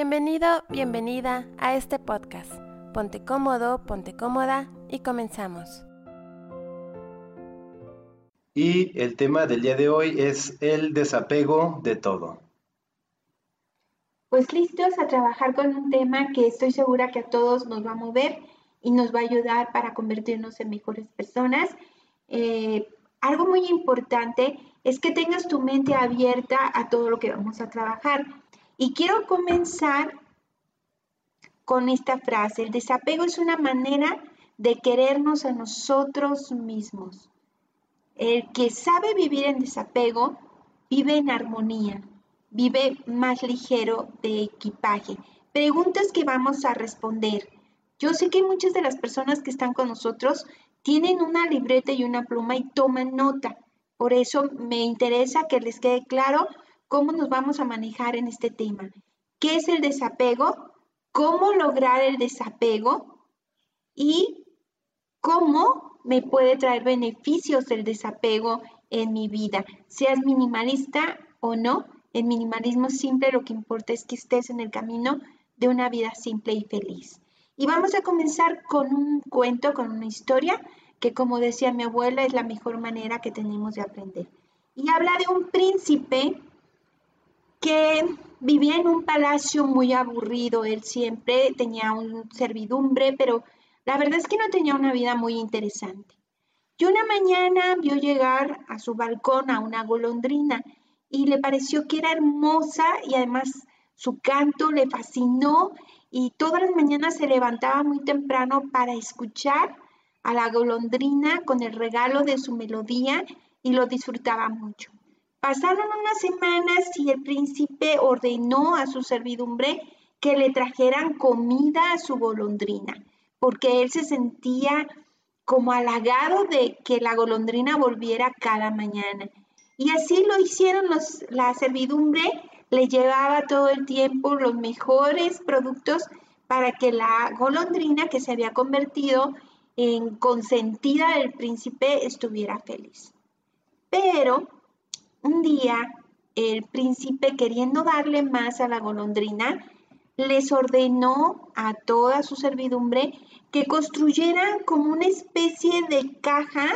Bienvenido, bienvenida a este podcast. Ponte cómodo, ponte cómoda y comenzamos. Y el tema del día de hoy es el desapego de todo. Pues listos a trabajar con un tema que estoy segura que a todos nos va a mover y nos va a ayudar para convertirnos en mejores personas. Eh, algo muy importante es que tengas tu mente abierta a todo lo que vamos a trabajar. Y quiero comenzar con esta frase. El desapego es una manera de querernos a nosotros mismos. El que sabe vivir en desapego vive en armonía, vive más ligero de equipaje. Preguntas que vamos a responder. Yo sé que muchas de las personas que están con nosotros tienen una libreta y una pluma y toman nota. Por eso me interesa que les quede claro cómo nos vamos a manejar en este tema. ¿Qué es el desapego? ¿Cómo lograr el desapego? Y cómo me puede traer beneficios el desapego en mi vida, seas minimalista o no. En minimalismo simple lo que importa es que estés en el camino de una vida simple y feliz. Y vamos a comenzar con un cuento, con una historia que como decía mi abuela es la mejor manera que tenemos de aprender. Y habla de un príncipe que vivía en un palacio muy aburrido. Él siempre tenía un servidumbre, pero la verdad es que no tenía una vida muy interesante. Y una mañana vio llegar a su balcón a una golondrina y le pareció que era hermosa y además su canto le fascinó y todas las mañanas se levantaba muy temprano para escuchar a la golondrina con el regalo de su melodía y lo disfrutaba mucho. Pasaron unas semanas y el príncipe ordenó a su servidumbre que le trajeran comida a su golondrina, porque él se sentía como halagado de que la golondrina volviera cada mañana. Y así lo hicieron los, la servidumbre, le llevaba todo el tiempo los mejores productos para que la golondrina que se había convertido en consentida del príncipe estuviera feliz. Pero un día, el príncipe, queriendo darle más a la golondrina, les ordenó a toda su servidumbre que construyeran como una especie de caja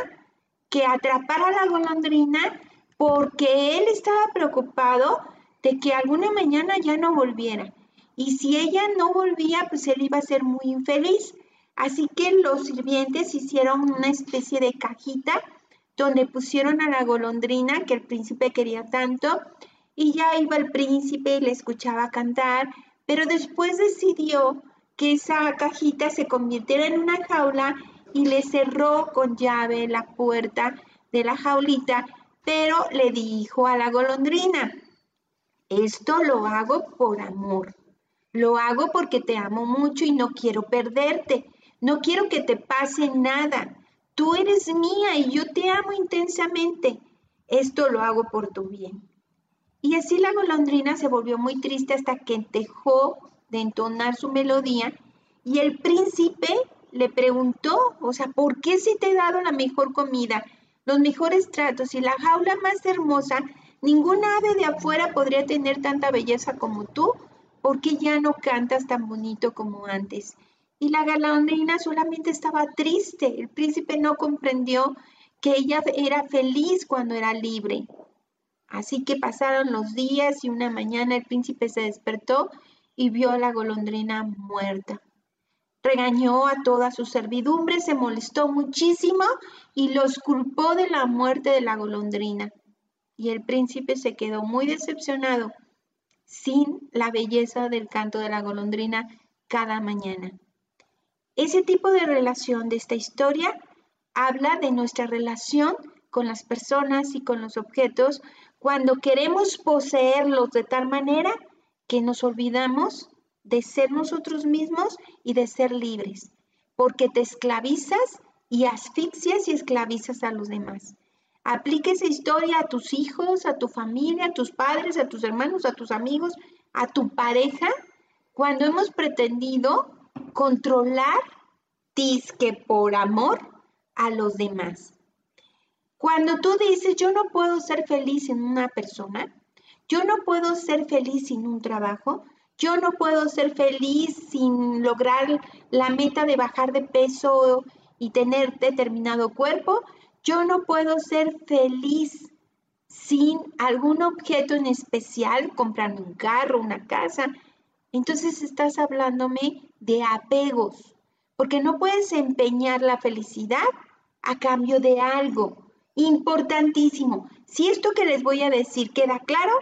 que atrapara a la golondrina porque él estaba preocupado de que alguna mañana ya no volviera. Y si ella no volvía, pues él iba a ser muy infeliz. Así que los sirvientes hicieron una especie de cajita donde pusieron a la golondrina que el príncipe quería tanto y ya iba el príncipe y le escuchaba cantar, pero después decidió que esa cajita se convirtiera en una jaula y le cerró con llave la puerta de la jaulita, pero le dijo a la golondrina, esto lo hago por amor, lo hago porque te amo mucho y no quiero perderte, no quiero que te pase nada. Tú eres mía y yo te amo intensamente. Esto lo hago por tu bien. Y así la golondrina se volvió muy triste hasta que dejó de entonar su melodía y el príncipe le preguntó, o sea, ¿por qué si te he dado la mejor comida, los mejores tratos y la jaula más hermosa, ninguna ave de afuera podría tener tanta belleza como tú? ¿Por qué ya no cantas tan bonito como antes? Y la golondrina solamente estaba triste. El príncipe no comprendió que ella era feliz cuando era libre. Así que pasaron los días y una mañana el príncipe se despertó y vio a la golondrina muerta. Regañó a toda su servidumbre, se molestó muchísimo y los culpó de la muerte de la golondrina. Y el príncipe se quedó muy decepcionado sin la belleza del canto de la golondrina cada mañana. Ese tipo de relación de esta historia habla de nuestra relación con las personas y con los objetos cuando queremos poseerlos de tal manera que nos olvidamos de ser nosotros mismos y de ser libres, porque te esclavizas y asfixias y esclavizas a los demás. Aplica esa historia a tus hijos, a tu familia, a tus padres, a tus hermanos, a tus amigos, a tu pareja, cuando hemos pretendido controlar, que por amor a los demás. Cuando tú dices, yo no puedo ser feliz sin una persona, yo no puedo ser feliz sin un trabajo, Yo no puedo ser feliz sin lograr la meta de bajar de peso y tener determinado cuerpo. Yo no puedo ser feliz sin algún objeto en especial, comprando un carro, una casa. Entonces estás hablándome de apegos, porque no puedes empeñar la felicidad a cambio de algo. Importantísimo. Si esto que les voy a decir queda claro,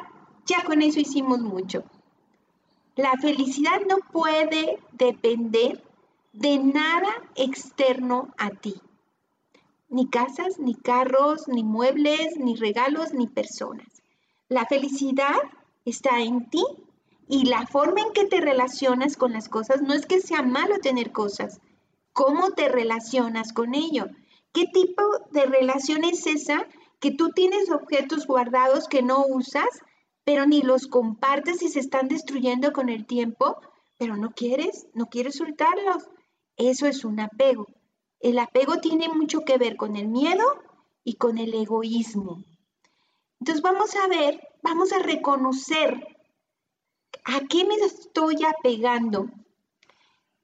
ya con eso hicimos mucho. La felicidad no puede depender de nada externo a ti. Ni casas, ni carros, ni muebles, ni regalos, ni personas. La felicidad está en ti y la forma en que te relacionas con las cosas no es que sea malo tener cosas. ¿Cómo te relacionas con ello? ¿Qué tipo de relación es esa que tú tienes objetos guardados que no usas pero ni los compartes y se están destruyendo con el tiempo, pero no quieres, no quieres soltarlos. Eso es un apego. El apego tiene mucho que ver con el miedo y con el egoísmo. Entonces vamos a ver, vamos a reconocer a qué me estoy apegando,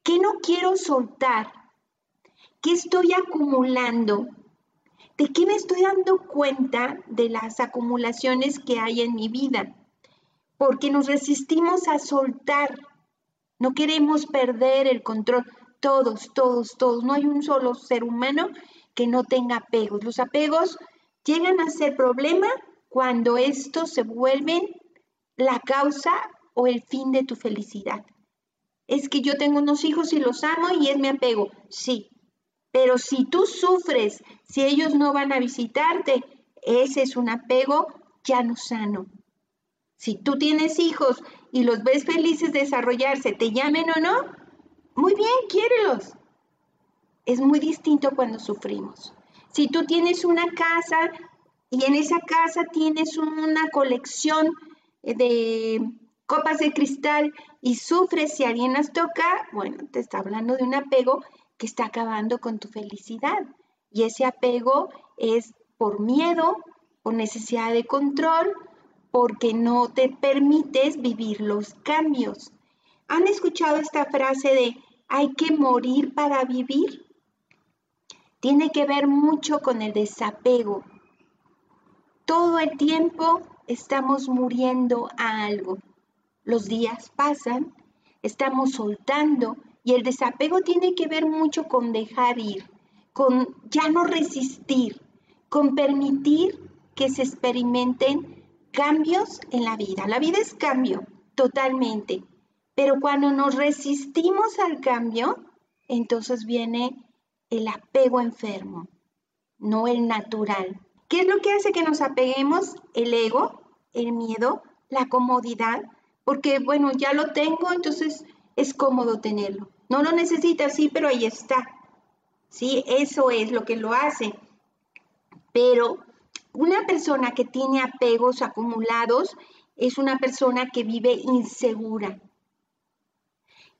qué no quiero soltar, qué estoy acumulando ¿De qué me estoy dando cuenta de las acumulaciones que hay en mi vida? Porque nos resistimos a soltar. No queremos perder el control. Todos, todos, todos. No hay un solo ser humano que no tenga apegos. Los apegos llegan a ser problema cuando estos se vuelven la causa o el fin de tu felicidad. Es que yo tengo unos hijos y los amo y es mi apego. Sí, pero si tú sufres, si ellos no van a visitarte, ese es un apego ya no sano. Si tú tienes hijos y los ves felices de desarrollarse, te llamen o no, muy bien, quiérelos. Es muy distinto cuando sufrimos. Si tú tienes una casa y en esa casa tienes una colección de copas de cristal y sufres si alguien las toca, bueno, te está hablando de un apego que está acabando con tu felicidad. Y ese apego es por miedo, por necesidad de control, porque no te permites vivir los cambios. ¿Han escuchado esta frase de hay que morir para vivir? Tiene que ver mucho con el desapego. Todo el tiempo estamos muriendo a algo. Los días pasan, estamos soltando, y el desapego tiene que ver mucho con dejar ir, con ya no resistir, con permitir que se experimenten cambios en la vida. La vida es cambio, totalmente. Pero cuando nos resistimos al cambio, entonces viene el apego enfermo, no el natural. ¿Qué es lo que hace que nos apeguemos? El ego, el miedo, la comodidad, porque bueno, ya lo tengo, entonces es cómodo tenerlo. No lo necesitas, sí, pero ahí está. Sí, eso es lo que lo hace. Pero una persona que tiene apegos acumulados es una persona que vive insegura.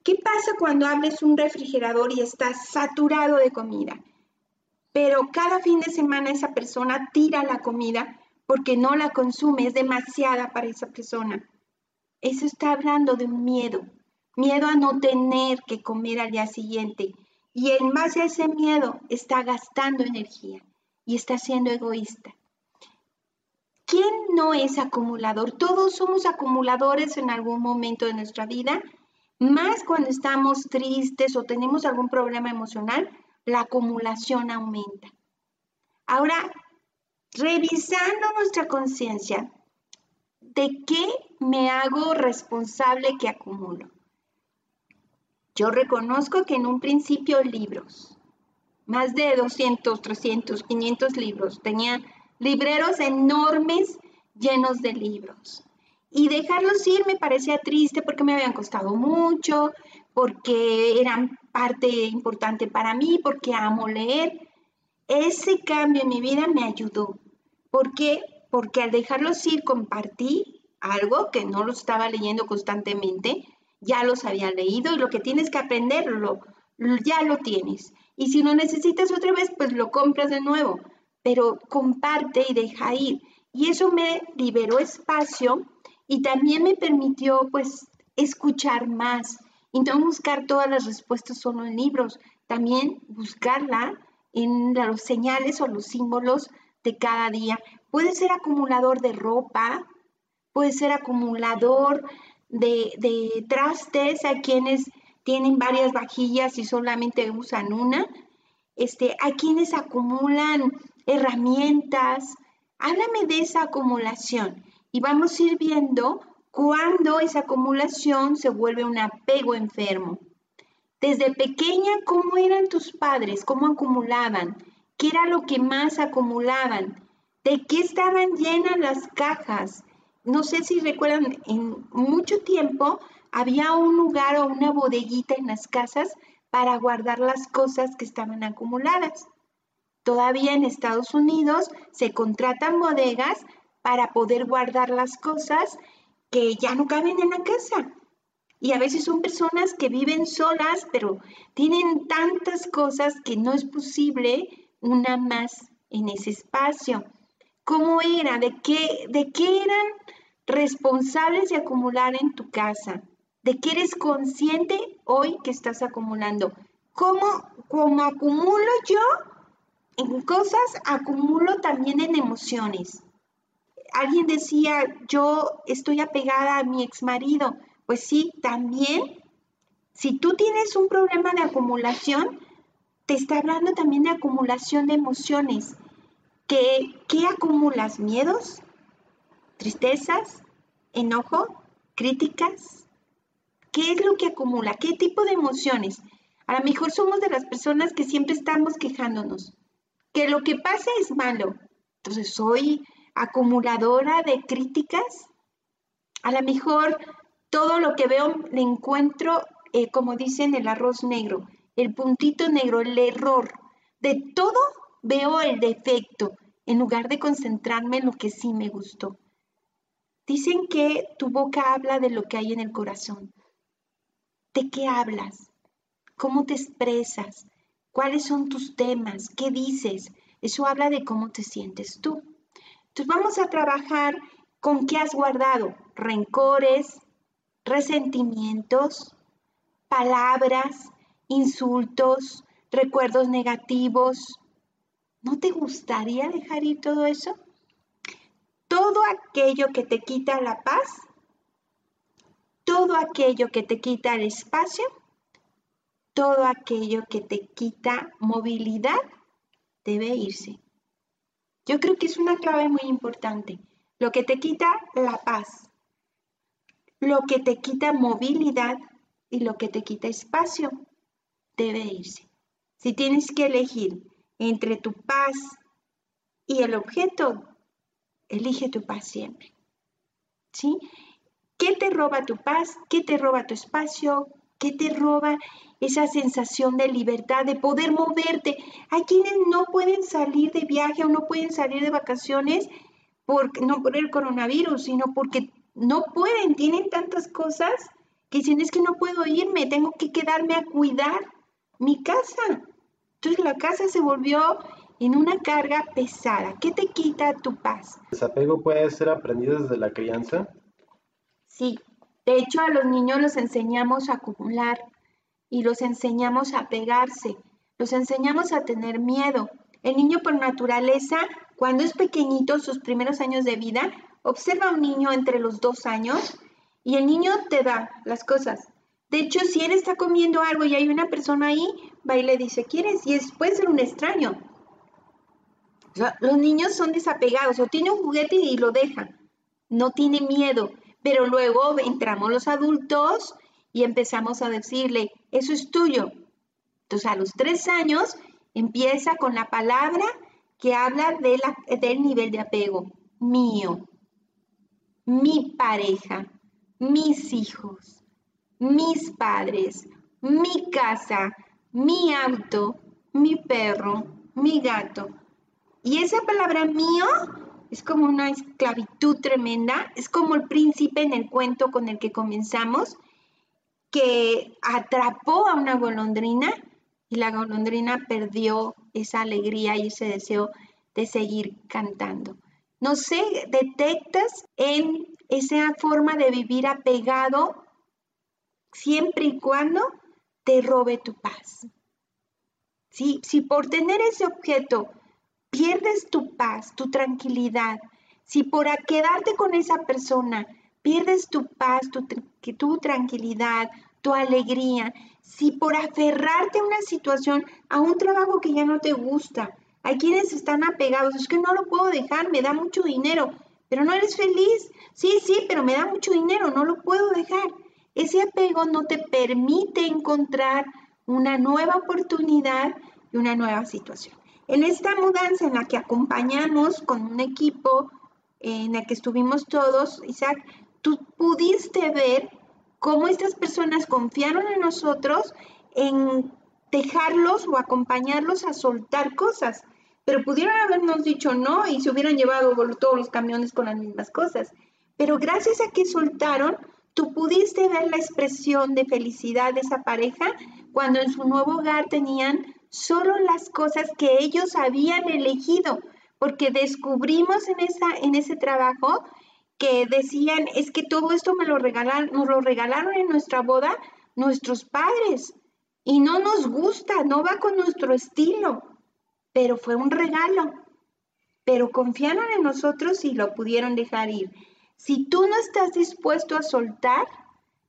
¿Qué pasa cuando abres un refrigerador y está saturado de comida? Pero cada fin de semana esa persona tira la comida porque no la consume, es demasiada para esa persona. Eso está hablando de un miedo miedo a no tener que comer al día siguiente. Y en base a ese miedo está gastando energía y está siendo egoísta. ¿Quién no es acumulador? Todos somos acumuladores en algún momento de nuestra vida, más cuando estamos tristes o tenemos algún problema emocional, la acumulación aumenta. Ahora, revisando nuestra conciencia, ¿de qué me hago responsable que acumulo? Yo reconozco que en un principio libros, más de 200, 300, 500 libros, tenía libreros enormes llenos de libros. Y dejarlos ir me parecía triste porque me habían costado mucho, porque eran parte importante para mí, porque amo leer. Ese cambio en mi vida me ayudó. ¿Por qué? Porque al dejarlos ir compartí algo que no lo estaba leyendo constantemente, ya los había leído y lo que tienes que aprenderlo, ya lo tienes. Y si lo necesitas otra vez, pues lo compras de nuevo, pero comparte y deja ir. Y eso me liberó espacio y también me permitió pues escuchar más y no buscar todas las respuestas solo en libros, también buscarla en los señales o los símbolos cada día. Puede ser acumulador de ropa, puede ser acumulador de, de trastes, hay quienes tienen varias vajillas y solamente usan una. Este, hay quienes acumulan herramientas. Háblame de esa acumulación y vamos a ir viendo cuándo esa acumulación se vuelve un apego enfermo. Desde pequeña, ¿cómo eran tus padres? ¿Cómo acumulaban? ¿Qué era lo que más acumulaban? ¿De qué estaban llenas las cajas? No sé si recuerdan, en mucho tiempo había un lugar o una bodeguita en las casas para guardar las cosas que estaban acumuladas. Todavía en Estados Unidos se contratan bodegas para poder guardar las cosas que ya no caben en la casa. Y a veces son personas que viven solas, pero tienen tantas cosas que no es posible una más en ese espacio. ¿Cómo era? ¿De qué, de qué eran responsables de acumular en tu casa? de que eres consciente hoy que estás acumulando. ¿Cómo, como acumulo yo en cosas, acumulo también en emociones? Alguien decía, yo estoy apegada a mi ex marido. Pues sí, también, si tú tienes un problema de acumulación, te está hablando también de acumulación de emociones. ¿Qué, qué acumulas? ¿Miedos? ¿Tristezas? ¿Enojo? ¿Críticas? ¿Qué es lo que acumula? ¿Qué tipo de emociones? A lo mejor somos de las personas que siempre estamos quejándonos, que lo que pasa es malo. Entonces, soy acumuladora de críticas. A lo mejor todo lo que veo le encuentro, eh, como dicen, el arroz negro, el puntito negro, el error. De todo veo el defecto en lugar de concentrarme en lo que sí me gustó. Dicen que tu boca habla de lo que hay en el corazón. ¿De qué hablas? ¿Cómo te expresas? ¿Cuáles son tus temas? ¿Qué dices? Eso habla de cómo te sientes tú. Entonces vamos a trabajar con qué has guardado. Rencores, resentimientos, palabras, insultos, recuerdos negativos. ¿No te gustaría dejar ir todo eso? Todo aquello que te quita la paz todo aquello que te quita el espacio, todo aquello que te quita movilidad, debe irse. Yo creo que es una clave muy importante. Lo que te quita la paz, lo que te quita movilidad y lo que te quita espacio, debe irse. Si tienes que elegir entre tu paz y el objeto, elige tu paz siempre. ¿Sí? ¿Qué te roba tu paz? ¿Qué te roba tu espacio? ¿Qué te roba esa sensación de libertad, de poder moverte? Hay quienes no pueden salir de viaje o no pueden salir de vacaciones por, no por el coronavirus, sino porque no pueden, tienen tantas cosas que dicen es que no puedo irme, tengo que quedarme a cuidar mi casa. Entonces la casa se volvió en una carga pesada. ¿Qué te quita tu paz? ¿El desapego puede ser aprendido desde la crianza? Sí, de hecho a los niños los enseñamos a acumular y los enseñamos a pegarse, los enseñamos a tener miedo. El niño por naturaleza, cuando es pequeñito, sus primeros años de vida, observa a un niño entre los dos años y el niño te da las cosas. De hecho, si él está comiendo algo y hay una persona ahí, va y le dice, ¿quieres? Y es, puede ser un extraño. los niños son desapegados o tiene un juguete y lo deja. No tiene miedo. Pero luego entramos los adultos y empezamos a decirle, eso es tuyo. Entonces a los tres años empieza con la palabra que habla de la, del nivel de apego. Mío, mi pareja, mis hijos, mis padres, mi casa, mi auto, mi perro, mi gato. Y esa palabra mío es como una esclavitud tremenda, es como el príncipe en el cuento con el que comenzamos, que atrapó a una golondrina y la golondrina perdió esa alegría y ese deseo de seguir cantando. No sé, detectas en esa forma de vivir apegado siempre y cuando te robe tu paz. ¿Sí? Si por tener ese objeto pierdes tu paz, tu tranquilidad, si por quedarte con esa persona pierdes tu paz, tu, tu tranquilidad, tu alegría, si por aferrarte a una situación, a un trabajo que ya no te gusta, hay quienes están apegados, es que no lo puedo dejar, me da mucho dinero, pero no eres feliz. Sí, sí, pero me da mucho dinero, no lo puedo dejar. Ese apego no te permite encontrar una nueva oportunidad y una nueva situación. En esta mudanza en la que acompañamos con un equipo en el que estuvimos todos, Isaac, tú pudiste ver cómo estas personas confiaron en nosotros en dejarlos o acompañarlos a soltar cosas, pero pudieron habernos dicho no y se hubieran llevado todos los camiones con las mismas cosas. Pero gracias a que soltaron, tú pudiste ver la expresión de felicidad de esa pareja cuando en su nuevo hogar tenían solo las cosas que ellos habían elegido, porque descubrimos en, esa, en ese trabajo que decían, es que todo esto me lo regalaron, nos lo regalaron en nuestra boda nuestros padres y no nos gusta, no va con nuestro estilo, pero fue un regalo. Pero confiaron en nosotros y lo pudieron dejar ir. Si tú no estás dispuesto a soltar,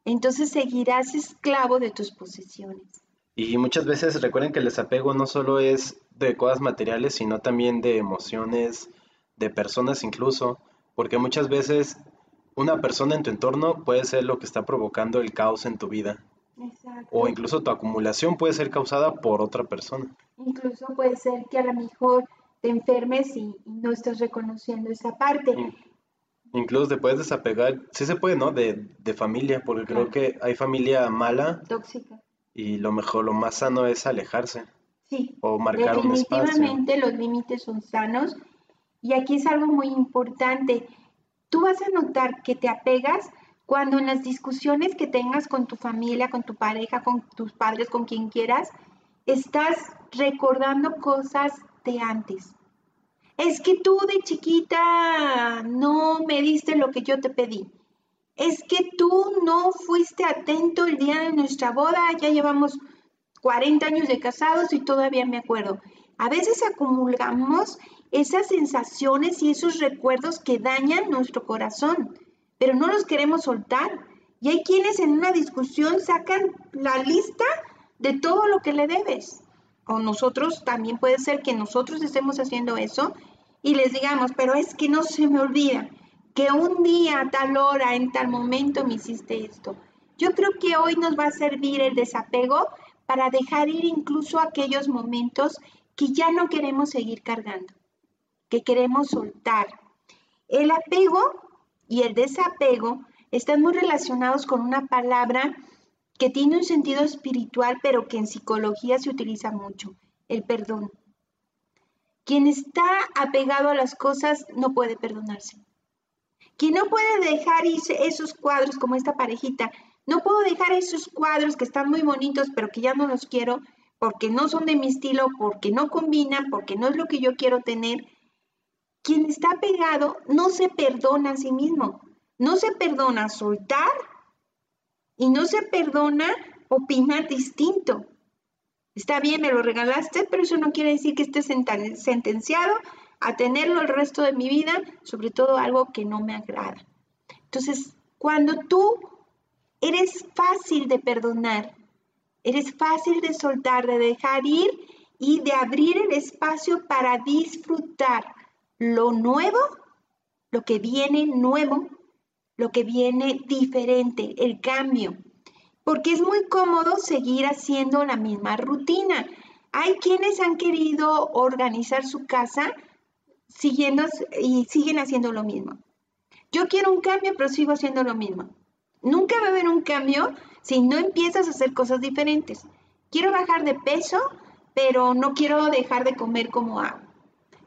entonces seguirás esclavo de tus posesiones. Y muchas veces recuerden que el desapego no solo es de cosas materiales, sino también de emociones, de personas incluso, porque muchas veces una persona en tu entorno puede ser lo que está provocando el caos en tu vida. O incluso tu acumulación puede ser causada por otra persona. Incluso puede ser que a lo mejor te enfermes y, no estás reconociendo esa parte. Incluso te puedes desapegar, sí se puede, ¿no? De, familia, porque creo que hay familia mala. Tóxica. Y lo mejor, lo más sano es alejarse. Sí. O marcar un espacio. Definitivamente los límites son sanos. Y aquí es algo muy importante. Tú vas a notar que te apegas cuando en las discusiones que tengas con tu familia, con tu pareja, con tus padres, con quien quieras, estás recordando cosas de antes. Es que tú de chiquita no me diste lo que yo te pedí. Es que tú no fuiste atento el día de nuestra boda, ya llevamos 40 años de casados y todavía me acuerdo. A veces acumulamos esas sensaciones y esos recuerdos que dañan nuestro corazón pero no los queremos soltar. Y hay quienes en una discusión sacan la lista de todo lo que le debes. O nosotros, también puede ser que nosotros estemos haciendo eso y les digamos, pero es que no se me olvida que un día, a tal hora, en tal momento me hiciste esto. Yo creo que hoy nos va a servir el desapego para dejar ir incluso aquellos momentos que ya no queremos seguir cargando, que queremos soltar. El apego y el desapego están muy relacionados con una palabra que tiene un sentido espiritual, pero que en psicología se utiliza mucho, el perdón. Quien está apegado a las cosas no puede perdonarse. Quien no puede dejar esos cuadros como esta parejita, no puedo dejar esos cuadros que están muy bonitos, pero que ya no los quiero porque no son de mi estilo, porque no combinan, porque no es lo que yo quiero tener quien está pegado no se perdona a sí mismo, no se perdona soltar y no se perdona opinar distinto. Está bien, me lo regalaste, pero eso no quiere decir que esté sentenciado a tenerlo el resto de mi vida, sobre todo algo que no me agrada. Entonces, cuando tú eres fácil de perdonar, eres fácil de soltar, de dejar ir y de abrir el espacio para disfrutar lo nuevo, lo que viene nuevo, lo que viene diferente, el cambio. Porque es muy cómodo seguir haciendo la misma rutina. Hay quienes han querido organizar su casa siguiendo y siguen haciendo lo mismo. Yo quiero un cambio, pero sigo haciendo lo mismo. Nunca va a haber un cambio si no empiezas a hacer cosas diferentes. Quiero bajar de peso, pero no quiero dejar de comer como hago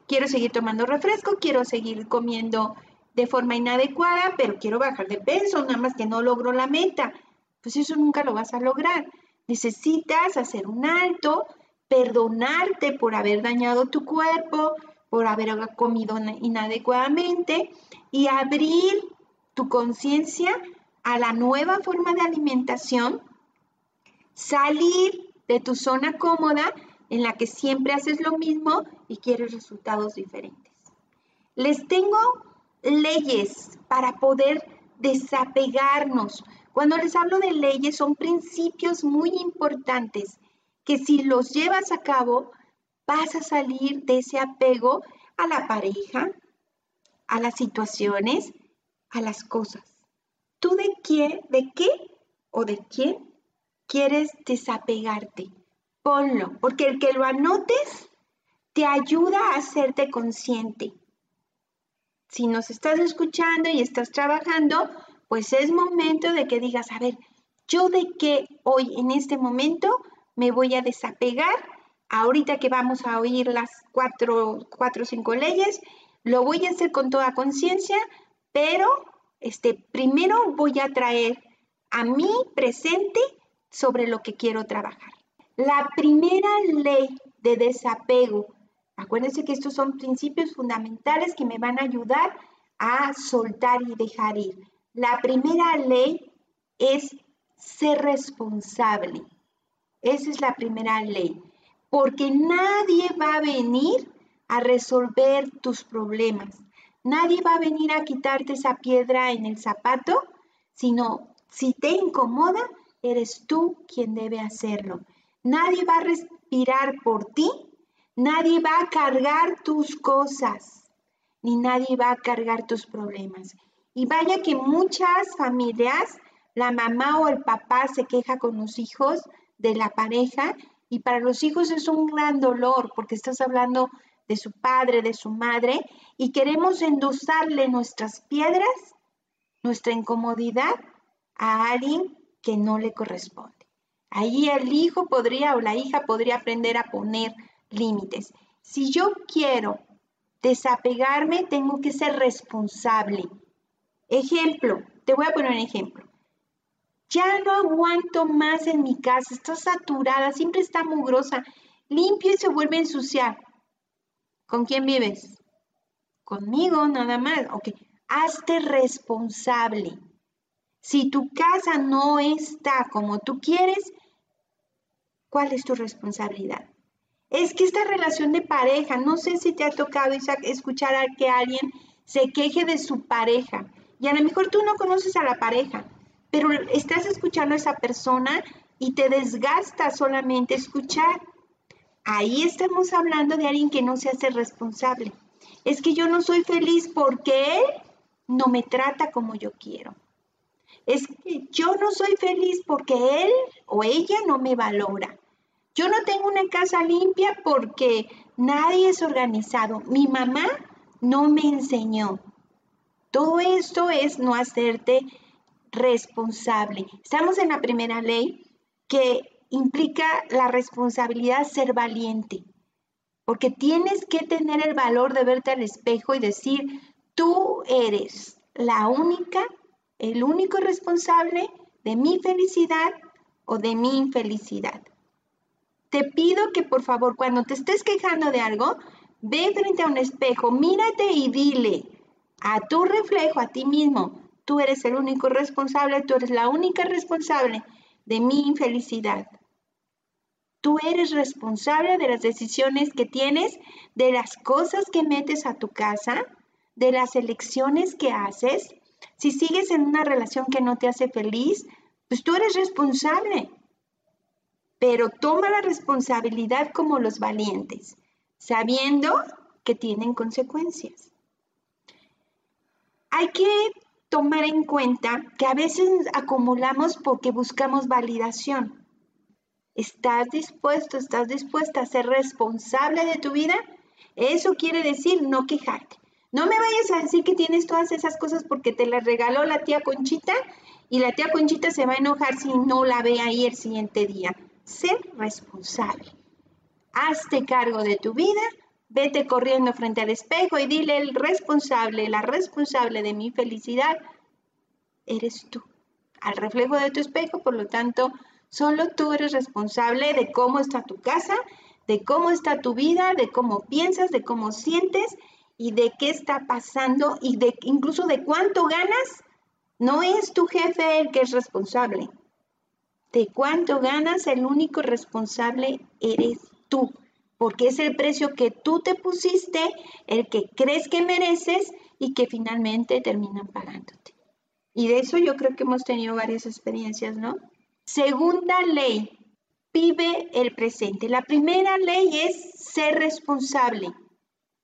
quiero seguir tomando refresco, quiero seguir comiendo de forma inadecuada, pero quiero bajar de peso, nada más que no logro la meta. Pues eso nunca lo vas a lograr. Necesitas hacer un alto, perdonarte por haber dañado tu cuerpo, por haber comido inadecuadamente y abrir tu conciencia a la nueva forma de alimentación, salir de tu zona cómoda en la que siempre haces lo mismo y quieres resultados diferentes. Les tengo leyes para poder desapegarnos. Cuando les hablo de leyes, son principios muy importantes que si los llevas a cabo, vas a salir de ese apego a la pareja, a las situaciones, a las cosas. ¿Tú de qué, de qué o de quién quieres desapegarte? Ponlo, porque el que lo anotes te ayuda a hacerte consciente. Si nos estás escuchando y estás trabajando, pues es momento de que digas, a ver, yo de qué hoy en este momento me voy a desapegar. Ahorita que vamos a oír las cuatro, o cinco leyes, lo voy a hacer con toda conciencia, pero este, primero voy a traer a mi presente sobre lo que quiero trabajar. La primera ley de desapego Acuérdense que estos son principios fundamentales que me van a ayudar a soltar y dejar ir. La primera ley es ser responsable. Esa es la primera ley. Porque nadie va a venir a resolver tus problemas. Nadie va a venir a quitarte esa piedra en el zapato, sino si te incomoda, eres tú quien debe hacerlo. Nadie va a respirar por ti Nadie va a cargar tus cosas, ni nadie va a cargar tus problemas. Y vaya que muchas familias, la mamá o el papá se queja con los hijos de la pareja y para los hijos es un gran dolor porque estás hablando de su padre, de su madre y queremos endosarle nuestras piedras, nuestra incomodidad a alguien que no le corresponde. Ahí el hijo podría o la hija podría aprender a poner límites. Si yo quiero desapegarme, tengo que ser responsable. Ejemplo, te voy a poner un ejemplo. Ya no aguanto más en mi casa, está saturada, siempre está mugrosa, limpio y se vuelve a ensuciar. ¿Con quién vives? Conmigo, nada más. Ok, hazte responsable. Si tu casa no está como tú quieres, ¿cuál es tu responsabilidad? Es que esta relación de pareja, no sé si te ha tocado escuchar a que alguien se queje de su pareja. Y a lo mejor tú no conoces a la pareja, pero estás escuchando a esa persona y te desgasta solamente escuchar. Ahí estamos hablando de alguien que no se hace responsable. Es que yo no soy feliz porque él no me trata como yo quiero. Es que yo no soy feliz porque él o ella no me valora. Yo no tengo una casa limpia porque nadie es organizado. Mi mamá no me enseñó. Todo esto es no hacerte responsable. Estamos en la primera ley que implica la responsabilidad ser valiente, porque tienes que tener el valor de verte al espejo y decir, tú eres la única, el único responsable de mi felicidad o de mi infelicidad te pido que por favor cuando te estés quejando de algo, ve frente a un espejo, mírate y dile a tu reflejo, a ti mismo, tú eres el único responsable, tú eres la única responsable de mi infelicidad. Tú eres responsable de las decisiones que tienes, de las cosas que metes a tu casa, de las elecciones que haces. Si sigues en una relación que no te hace feliz, pues tú eres responsable pero toma la responsabilidad como los valientes, sabiendo que tienen consecuencias. Hay que tomar en cuenta que a veces acumulamos porque buscamos validación. ¿Estás dispuesto, estás dispuesta a ser responsable de tu vida? Eso quiere decir no quejarte. No me vayas a decir que tienes todas esas cosas porque te las regaló la tía Conchita y la tía Conchita se va a enojar si no la ve ahí el siguiente día ser responsable. Hazte cargo de tu vida, vete corriendo frente al espejo y dile el responsable, la responsable de mi felicidad, eres tú. Al reflejo de tu espejo, por lo tanto, solo tú eres responsable de cómo está tu casa, de cómo está tu vida, de cómo piensas, de cómo sientes y de qué está pasando y de incluso de cuánto ganas No es tu jefe el que es responsable. De cuánto ganas, el único responsable eres tú, porque es el precio que tú te pusiste, el que crees que mereces y que finalmente terminan pagándote. Y de eso yo creo que hemos tenido varias experiencias, ¿no? Segunda ley, vive el presente. La primera ley es ser responsable.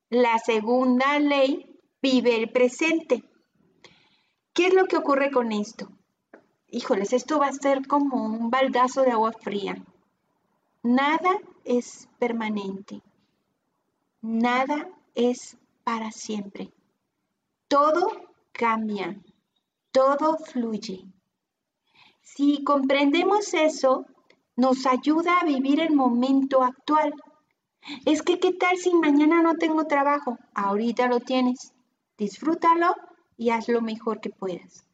La segunda ley, vive el presente. ¿Qué es lo que ocurre con esto? Híjoles, esto va a ser como un baldazo de agua fría. Nada es permanente. Nada es para siempre. Todo cambia. Todo fluye. Si comprendemos eso, nos ayuda a vivir el momento actual. Es que, ¿qué tal si mañana no tengo trabajo? Ahorita lo tienes. Disfrútalo y haz lo mejor que puedas.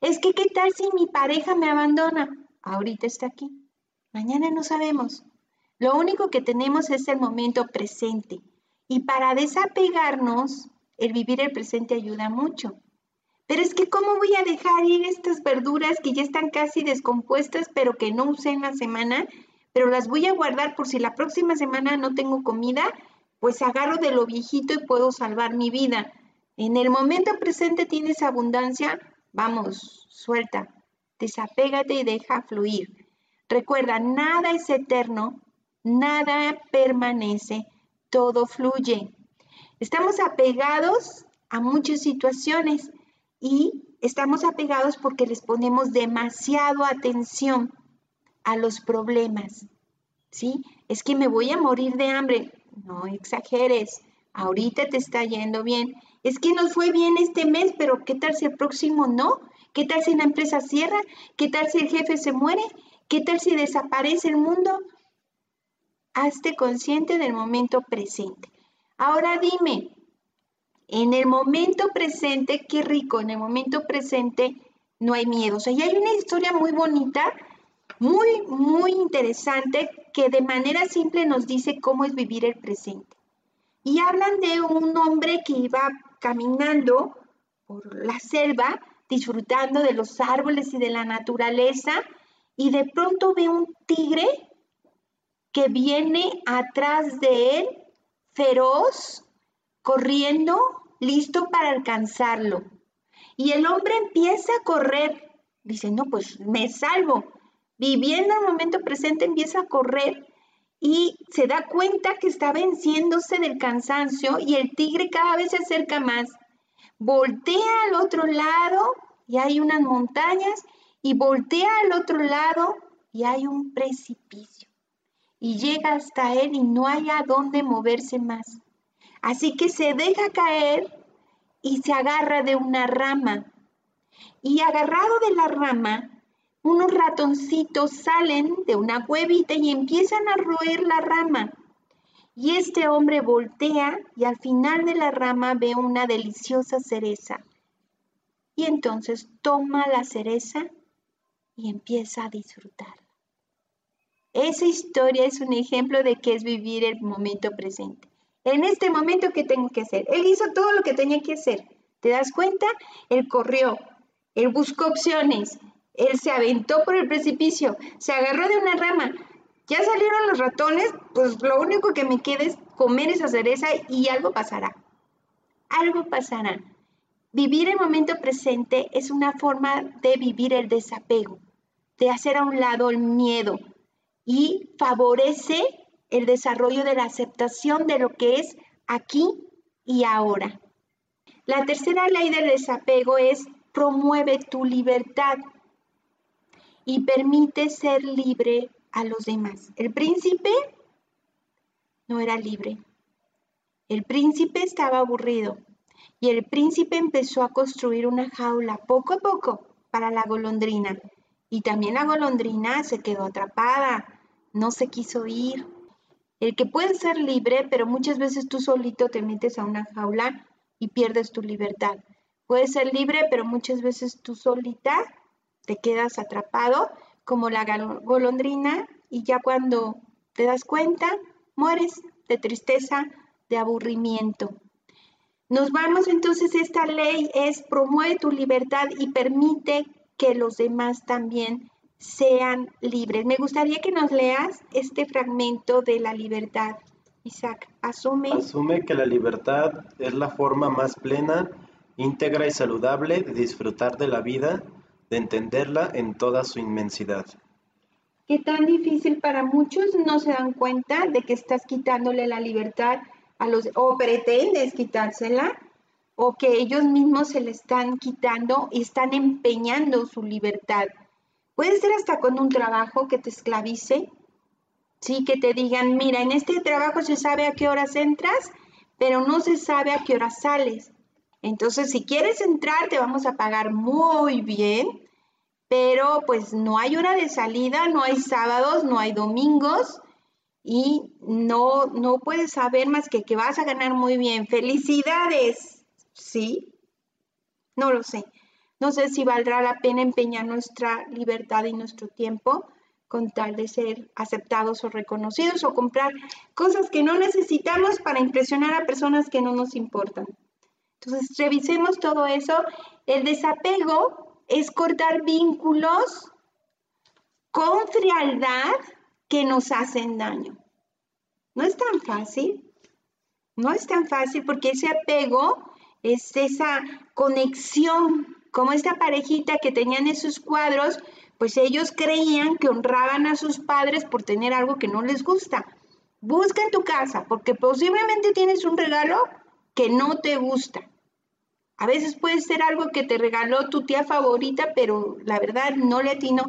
Es que, ¿qué tal si mi pareja me abandona? Ahorita está aquí. Mañana no sabemos. Lo único que tenemos es el momento presente. Y para desapegarnos, el vivir el presente ayuda mucho. Pero es que, ¿cómo voy a dejar ir estas verduras que ya están casi descompuestas, pero que no usé en la semana? Pero las voy a guardar por si la próxima semana no tengo comida, pues agarro de lo viejito y puedo salvar mi vida. En el momento presente tienes abundancia, vamos, suelta, desapégate y deja fluir. Recuerda, nada es eterno, nada permanece, todo fluye. Estamos apegados a muchas situaciones y estamos apegados porque les ponemos demasiado atención a los problemas. ¿Sí? Es que me voy a morir de hambre. No exageres. Ahorita te está yendo bien es que nos fue bien este mes, pero ¿qué tal si el próximo no? ¿Qué tal si la empresa cierra? ¿Qué tal si el jefe se muere? ¿Qué tal si desaparece el mundo? Hazte consciente del momento presente. Ahora dime, en el momento presente, qué rico, en el momento presente no hay miedo. O sea, y hay una historia muy bonita, muy, muy interesante, que de manera simple nos dice cómo es vivir el presente. Y hablan de un hombre que iba caminando por la selva, disfrutando de los árboles y de la naturaleza, y de pronto ve un tigre que viene atrás de él, feroz, corriendo, listo para alcanzarlo. Y el hombre empieza a correr. Dice, no, pues me salvo. Viviendo el momento presente, empieza a correr y se da cuenta que está venciéndose del cansancio y el tigre cada vez se acerca más. Voltea al otro lado y hay unas montañas y voltea al otro lado y hay un precipicio. Y llega hasta él y no hay a dónde moverse más. Así que se deja caer y se agarra de una rama. Y agarrado de la rama, unos ratoncitos salen de una cuevita y empiezan a roer la rama. Y este hombre voltea y al final de la rama ve una deliciosa cereza. Y entonces toma la cereza y empieza a disfrutar. Esa historia es un ejemplo de qué es vivir el momento presente. En este momento, ¿qué tengo que hacer? Él hizo todo lo que tenía que hacer. ¿Te das cuenta? Él corrió, él buscó opciones, él se aventó por el precipicio, se agarró de una rama. Ya salieron los ratones, pues lo único que me queda es comer esa cereza y algo pasará. Algo pasará. Vivir el momento presente es una forma de vivir el desapego, de hacer a un lado el miedo y favorece el desarrollo de la aceptación de lo que es aquí y ahora. La tercera ley del desapego es promueve tu libertad y permite ser libre a los demás. El príncipe no era libre. El príncipe estaba aburrido y el príncipe empezó a construir una jaula poco a poco para la golondrina. Y también la golondrina se quedó atrapada, no se quiso ir. El que puede ser libre, pero muchas veces tú solito te metes a una jaula y pierdes tu libertad. Puedes ser libre, pero muchas veces tú solita te quedas atrapado como la golondrina y ya cuando te das cuenta, mueres de tristeza, de aburrimiento. Nos vamos entonces, esta ley es promueve tu libertad y permite que los demás también sean libres. Me gustaría que nos leas este fragmento de la libertad. Isaac, asume. Asume que la libertad es la forma más plena, íntegra y saludable de disfrutar de la vida, de entenderla en toda su inmensidad. Qué tan difícil para muchos no se dan cuenta de que estás quitándole la libertad a los, o pretendes quitársela, o que ellos mismos se le están quitando y están empeñando su libertad. Puede ser hasta con un trabajo que te esclavice, sí, que te digan, mira, en este trabajo se sabe a qué horas entras, pero no se sabe a qué horas sales. Entonces, si quieres entrar, te vamos a pagar muy bien, pero pues no hay hora de salida, no hay sábados, no hay domingos y no, no puedes saber más que que vas a ganar muy bien. Felicidades, ¿sí? No lo sé. No sé si valdrá la pena empeñar nuestra libertad y nuestro tiempo con tal de ser aceptados o reconocidos o comprar cosas que no necesitamos para impresionar a personas que no nos importan. Entonces, revisemos todo eso. El desapego es cortar vínculos con frialdad que nos hacen daño. No es tan fácil. No es tan fácil porque ese apego es esa conexión como esta parejita que tenían esos cuadros, pues ellos creían que honraban a sus padres por tener algo que no les gusta. Busca en tu casa, porque posiblemente tienes un regalo que no te gusta. A veces puede ser algo que te regaló tu tía favorita, pero la verdad no le atino,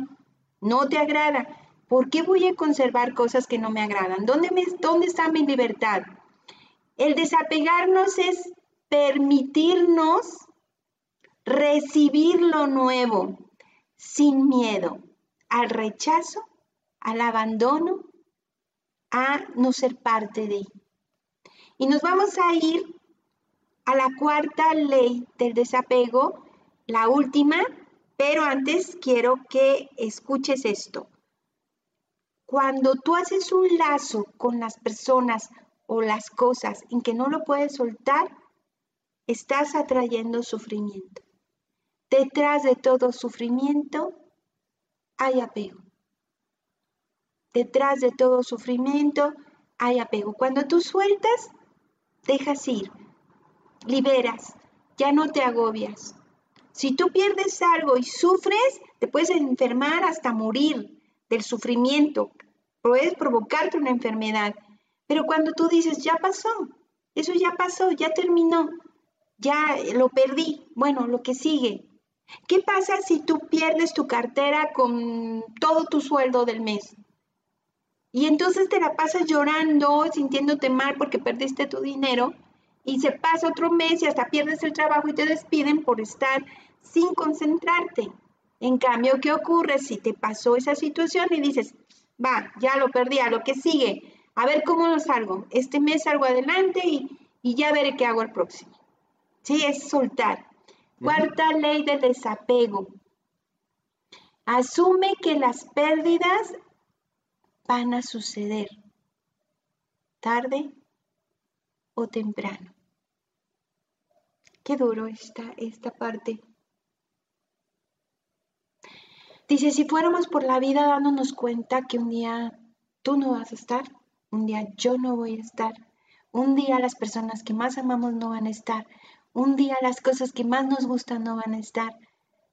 no te agrada. ¿Por qué voy a conservar cosas que no me agradan? ¿Dónde, ¿Dónde está mi libertad? El desapegarnos es permitirnos recibir lo nuevo sin miedo al rechazo, al abandono, a no ser parte de. Y nos vamos a ir a la cuarta ley del desapego, la última, pero antes quiero que escuches esto. Cuando tú haces un lazo con las personas o las cosas en que no lo puedes soltar, estás atrayendo sufrimiento. Detrás de todo sufrimiento hay apego. Detrás de todo sufrimiento hay apego. Cuando tú sueltas, dejas ir, liberas, ya no te agobias. Si tú pierdes algo y sufres, te puedes enfermar hasta morir del sufrimiento. Puedes provocarte una enfermedad. Pero cuando tú dices, ya pasó, eso ya pasó, ya terminó, ya lo perdí, bueno, lo que sigue, ¿Qué pasa si tú pierdes tu cartera con todo tu sueldo del mes? Y entonces te la pasas llorando, sintiéndote mal porque perdiste tu dinero y se pasa otro mes y hasta pierdes el trabajo y te despiden por estar sin concentrarte. En cambio, ¿qué ocurre si te pasó esa situación y dices, va, ya lo perdí, a lo que sigue, a ver cómo lo salgo? Este mes salgo adelante y, y ya veré qué hago el próximo. Sí, es soltar. Cuarta ley de desapego. Asume que las pérdidas van a suceder tarde o temprano. Qué duro está esta parte. Dice, si fuéramos por la vida dándonos cuenta que un día tú no vas a estar, un día yo no voy a estar, un día las personas que más amamos no van a estar, un día las cosas que más nos gustan no van a estar.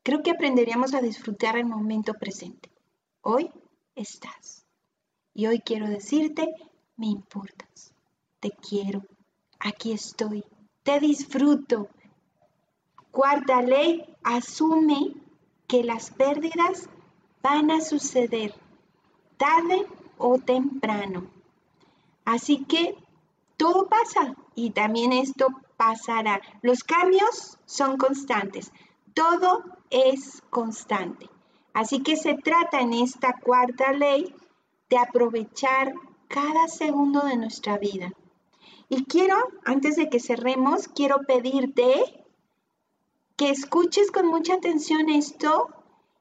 Creo que aprenderíamos a disfrutar el momento presente. Hoy estás. Y hoy quiero decirte, me importas. Te quiero. Aquí estoy. Te disfruto. Cuarta ley, asume que las pérdidas van a suceder tarde o temprano. Así que todo pasa y también esto pasará. Los cambios son constantes. Todo es constante. Así que se trata en esta cuarta ley de aprovechar cada segundo de nuestra vida. Y quiero, antes de que cerremos, quiero pedirte que escuches con mucha atención esto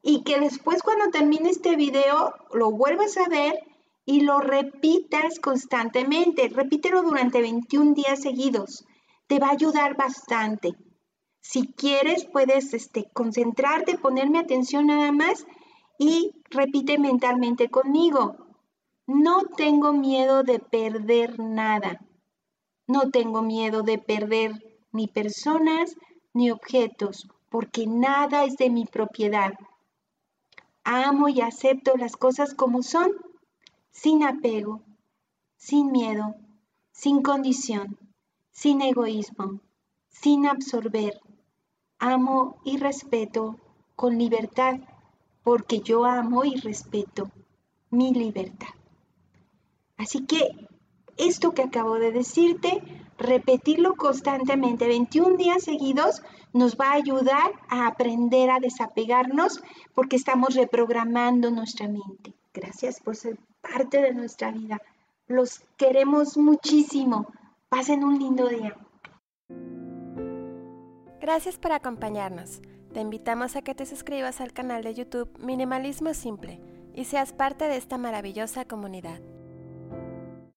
y que después cuando termine este video lo vuelvas a ver y lo repitas constantemente. Repítelo durante 21 días seguidos. Te va a ayudar bastante. Si quieres, puedes este, concentrarte, ponerme atención nada más y repite mentalmente conmigo. No tengo miedo de perder nada. No tengo miedo de perder ni personas ni objetos, porque nada es de mi propiedad. Amo y acepto las cosas como son, sin apego, sin miedo, sin condición, sin egoísmo, sin absorber. Amo y respeto con libertad, porque yo amo y respeto mi libertad. Así que esto que acabo de decirte, repetirlo constantemente 21 días seguidos, nos va a ayudar a aprender a desapegarnos porque estamos reprogramando nuestra mente. Gracias por ser parte de nuestra vida. Los queremos muchísimo. Pasen un lindo día. Gracias por acompañarnos. Te invitamos a que te suscribas al canal de YouTube Minimalismo Simple y seas parte de esta maravillosa comunidad.